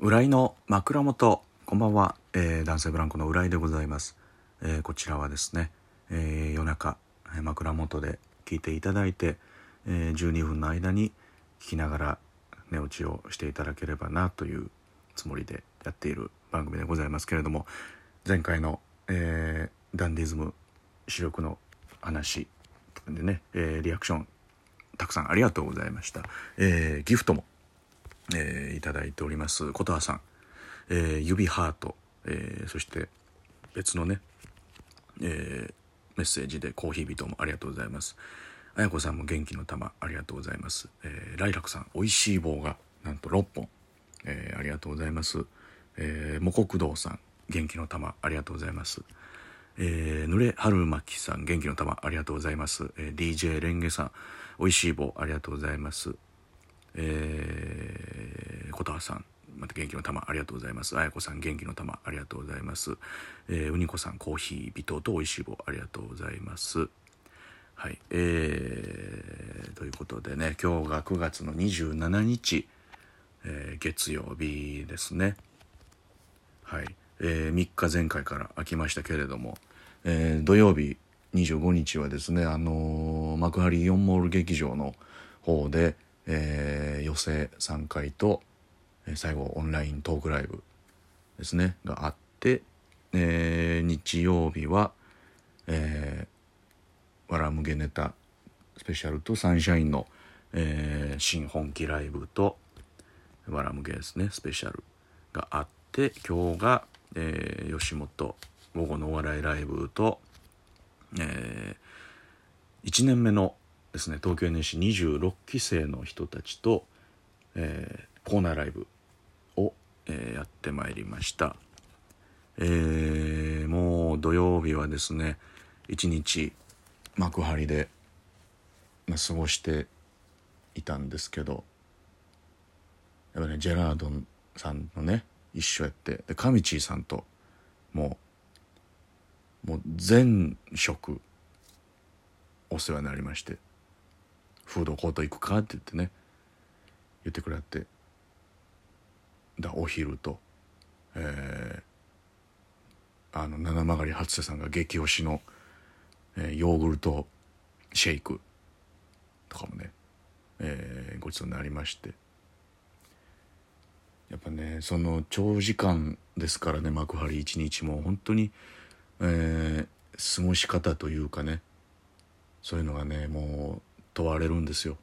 浦井の枕元。こんばんは、えー男性ブランコの浦井でございます、えーこちらはですね、えー夜中枕元で聞いていただいて、えー12分の間に聞きながら寝落ちをしていただければなというつもりでやっている番組でございますけれども前回の、えーダンディズム主力の話でね、えーリアクションたくさんありがとうございました、えーギフトもえーいただいております。琴葉さん、えー指ハート、えーそして別のね、えーメッセージでコーヒー人もありがとうございます。あやこさんも元気の玉ありがとうございます、えーライラクさんおいしい棒がなんと6本、えーありがとうございます、えー、もこくどうさん元気の玉ありがとうございます。えー、ぬれはるまきさん元気の玉ありがとうございます、えー DJ レンゲさんおいしい棒ありがとうございます。えー、琴葉さんまた元気の玉ありがとうございます。あやこさん元気の玉ありがとうございます、えー、うにこさんコーヒー微糖とおいしい棒ありがとうございます。はいえー、ということでね今日が9月の27日、えー月曜日ですね。はい、えー3日前回から空きましたけれども、えー土曜日25日はですね、あのー幕張イオンモール劇場の方で、えー予選3回と、えー最後オンライントークライブですねがあって、えー日曜日は、えーわらむげネタスペシャルとサンシャインの、えー新本気ライブとわらむげですねスペシャルがあって今日が、えー吉本午後のお笑いライブと、え1年目のですね東京 NSC26 期生の人たちと、えーコーナーライブを、えーやってまいりました、えーもう土曜日はですね一日幕張で、まあ、過ごしていたんですけどやっぱねジェラードンさんのね一緒やってでカミチーさんともうもう全食お世話になりまして。フードコート行くかって言ってね言ってくれてだお昼とえーあの七曲り初瀬さんが激推しの、えーヨーグルトシェイクとかもね、えーごちそうになりまして。やっぱねその長時間ですからね幕張一日も本当に、えー過ごし方というかねそういうのがねもう問われるんですよ。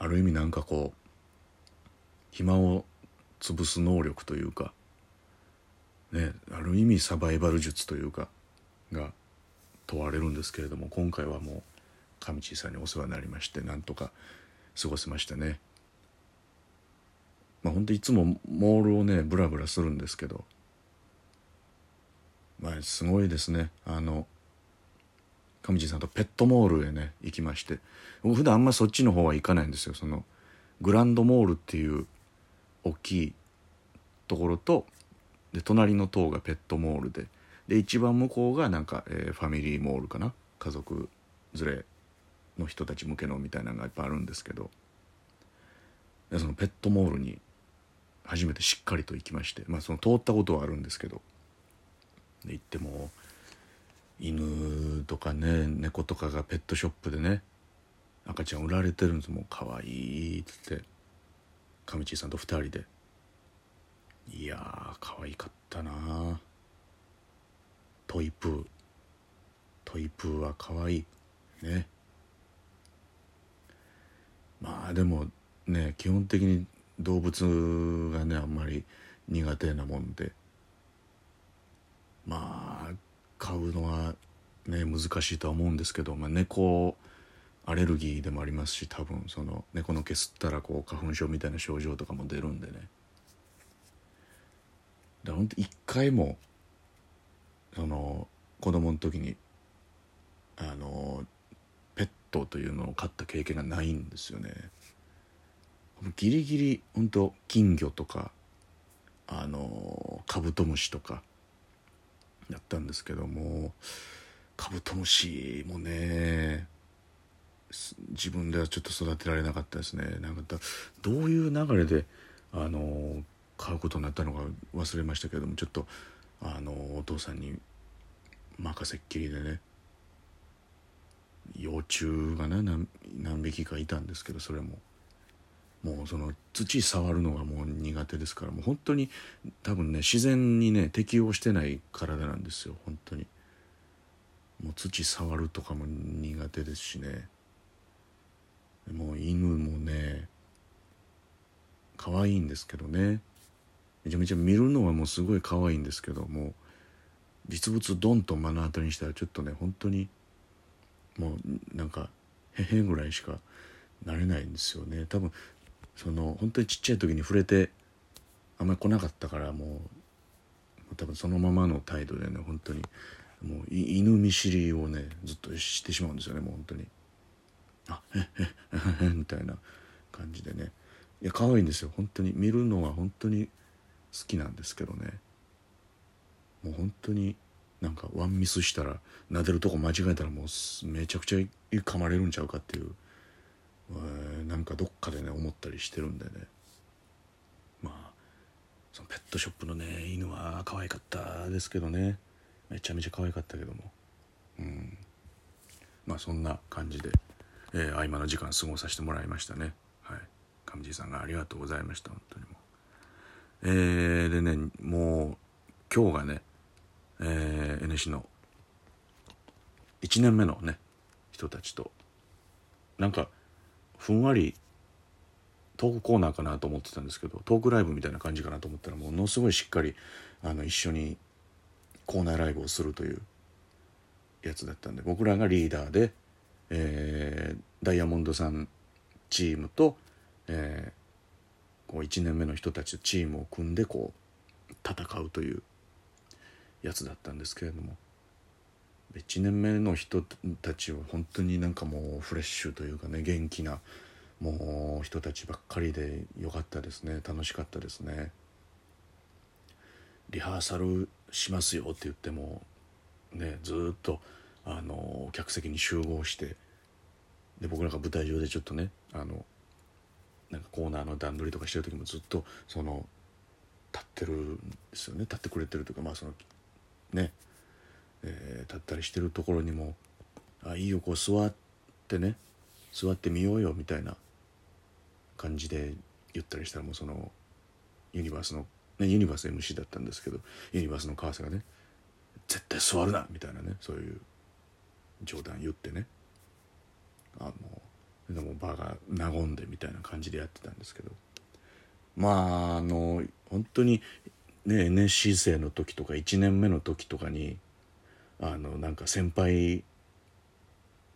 ある意味なんかこう暇を潰す能力というかねある意味サバイバル術というかが問われるんですけれども今回はもう上地さんにお世話になりましてなんとか過ごせましたね。まあ本当いつもモールをねブラブラするんですけどまあすごいですね。あの上地さんとペットモールへね行きまして。僕普段あんまそっちの方は行かないんですよ。そのグランドモールっていう大きいところとで隣の塔がペットモールで。で一番向こうがなんか、えーファミリーモールかな。家族連れの人たち向けのみたいなのがいっぱいあるんですけど。でそのペットモールに初めてしっかりと行きまして。まあその通ったことはあるんですけど。で行っても犬とかね猫とかがペットショップでね赤ちゃん売られてるんです。もう可愛いっつって。上地さんと2人で。いやー可愛かったな。トイプー。トイプーは可愛い。ね。まあでもね基本的に動物がねあんまり苦手なもんで。まあ飼うのはね難しいとは思うんですけど、まあ、猫アレルギーでもありますし多分その猫の毛吸ったらこう花粉症みたいな症状とかも出るんでね。だからほんと一回もその子供の時にあのペットというのを飼った経験がないんですよね。ギリギリ本当金魚とかあのカブトムシとかやったんですけどもカブトムシもね自分ではちょっと育てられなかったですね。なんかどういう流れであの買うことになったのか忘れましたけどもちょっとあのお父さんに任せっきりでね幼虫がね何何匹かいたんですけどそれも。もうその土触るのがもう苦手ですからもう本当に多分ね自然にね適応してない体なんですよ本当に。もう土触るとかも苦手ですしね。もう犬もね可愛いんですけどね。めちゃめちゃ見るのはもうすごい可愛いんですけども実物ドンと目の当たりにしたらちょっとね本当にもうなんかへへぐらいしかなれないんですよね。多分その本当にちっちゃい時に触れてあんまり来なかったからもう多分そのままの態度でね本当にもう犬見知りをねずっとしてしまうんですよねもう本当に。あえええみたいな感じでね。いや可愛いんですよ。本当に。見るのは本当に好きなんですけどね。もう本当になんかワンミスしたら撫でるとこ間違えたらもうめちゃくちゃ噛まれるんちゃうかっていう、えー、なんかどっかでね思ったりしてるんでね。まあそのペットショップのね犬は可愛かったですけどね。めちゃめちゃ可愛かったけども。うん。まあそんな感じで、えー、合間の時間過ごさせてもらいましたね。はい。上地さんがありがとうございました本当にもえー、でねもう今日がね、えー、NC の1年目のね人たちとなんかふんわりトークコーナーかなと思ってたんですけどトークライブみたいな感じかなと思ったらものすごいしっかりあの一緒にコーナーライブをするというやつだったんで僕らがリーダーで、えー、ダイヤモンドさんチームと、えー、こう1年目の人たちとチームを組んでこう戦うというやつだったんですけれども1年目の人たちは本当になんかもうフレッシュというかね元気なもう人たちばっかりでよかったですね。楽しかったですね。リハーサルしますよって言ってもねずっとあの客席に集合してで僕らが舞台上でちょっとねあのなんかコーナーの段取りとかしてる時もずっとその立ってるんですよね。立ってくれてるというかまあそのね、えー、立ったりしてるところにも「あいいよこう座ってね座ってみようよ」みたいな感じで言ったりしたらもうそのユニバースの、ね、ユニバース MC だったんですけどユニバースの川瀬がね「絶対座るな」みたいなねそういう冗談言ってねあのでも場が和んでみたいな感じでやってたんですけどまああの本当にね NSC 生の時とか1年目の時とかにあのなんか先輩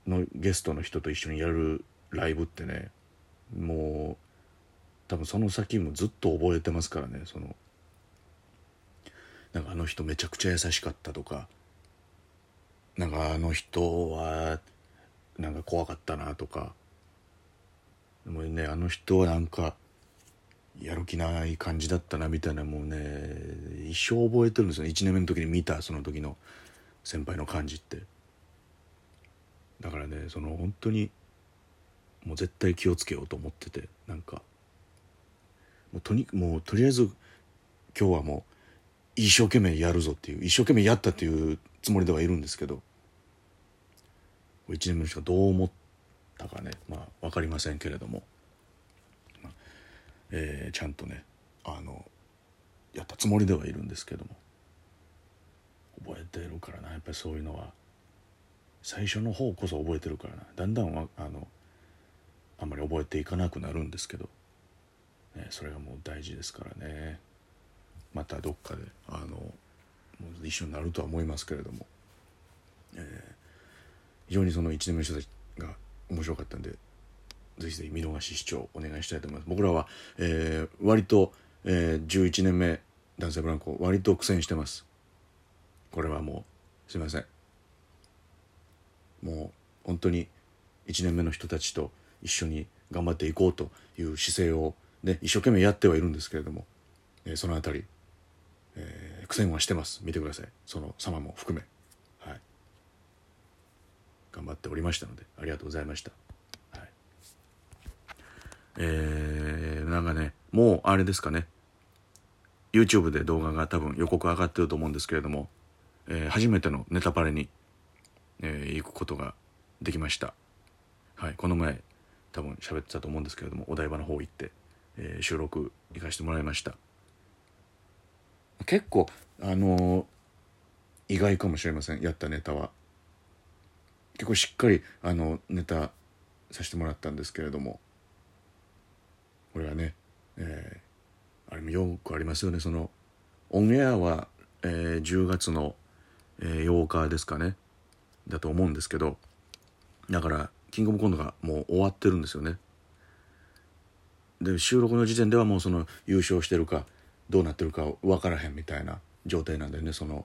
のゲストの人と一緒にやるライブってねもう多分その先もずっと覚えてますからねそのなんかあの人めちゃくちゃ優しかったとかなんかあの人はなんか怖かったなとかでもねあの人はなんかやる気ない感じだったなみたいなもうね一生覚えてるんですよね。1年目の時に見たその時の。先輩の感じって。だからねその本当にもう絶対気をつけようと思っててなんか。もうとにもうとりあえず今日はもう一生懸命やるぞっていう一生懸命やったっていうつもりではいるんですけど。1年目の人がどう思ったかねまあ分かりませんけれども、まあ、えー、ちゃんとねあのやったつもりではいるんですけども。覚えてるからな。やっぱりそういうのは。最初の方こそ覚えてるからな。だんだんはあのあんまり覚えていかなくなるんですけど、ね、それがもう大事ですからね。またどっかであの一緒になるとは思いますけれども、えー、非常にその1年目の人たちが面白かったんでぜひぜひ見逃し視聴お願いしたいと思います。僕らは、えー、割と、えー、11年目男性ブランコ割と苦戦してます。これはもうすいません。もう本当に1年目の人たちと一緒に頑張っていこうという姿勢を、ね、一生懸命やってはいるんですけれども、えー、その辺り、えー、苦戦はしてます。見てください。その様も含め。はい。頑張っておりましたのでありがとうございました、はい、えー、なんかねもうあれですかね。YouTube で動画が多分予告上がってると思うんですけれども、えー初めてのネタパレに、えー行くことができました。はいこの前多分喋ってたと思うんですけれどもお台場の方行って、えー収録行かせてもらいました。結構あのー意外かもしれませんやったネタは。結構しっかりあのネタさせてもらったんですけれども。これはね、えーあれもよくありますよね。そのオンエアは、えー10月の、え8日ですかね。だと思うんですけどだからキングオブコントがもう終わってるんですよね。で収録の時点ではもうその優勝してるかどうなってるか分からへんみたいな状態なんでねその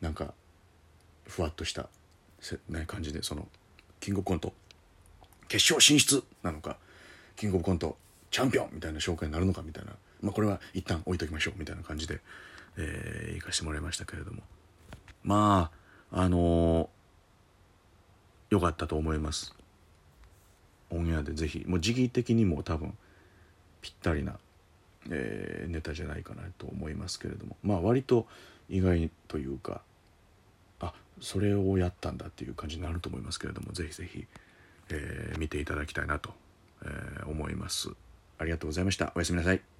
なんかふわっとしたせ、ね、感じでそのキングオブコント決勝進出なのかキングオブコントチャンピオンみたいな紹介になるのかみたいな、まあ、これは一旦置いときましょうみたいな感じで、えー行かしてもらいましたけれども。まああのー良かったと思います。オンエアでぜひもう時期的にも多分ぴったりな、えーネタじゃないかなと思いますけれども。まあ割と意外というかあそれをやったんだっていう感じになると思いますけれどもぜひぜひ、えー見ていただきたいなと、えー思います。ありがとうございました。おやすみなさい。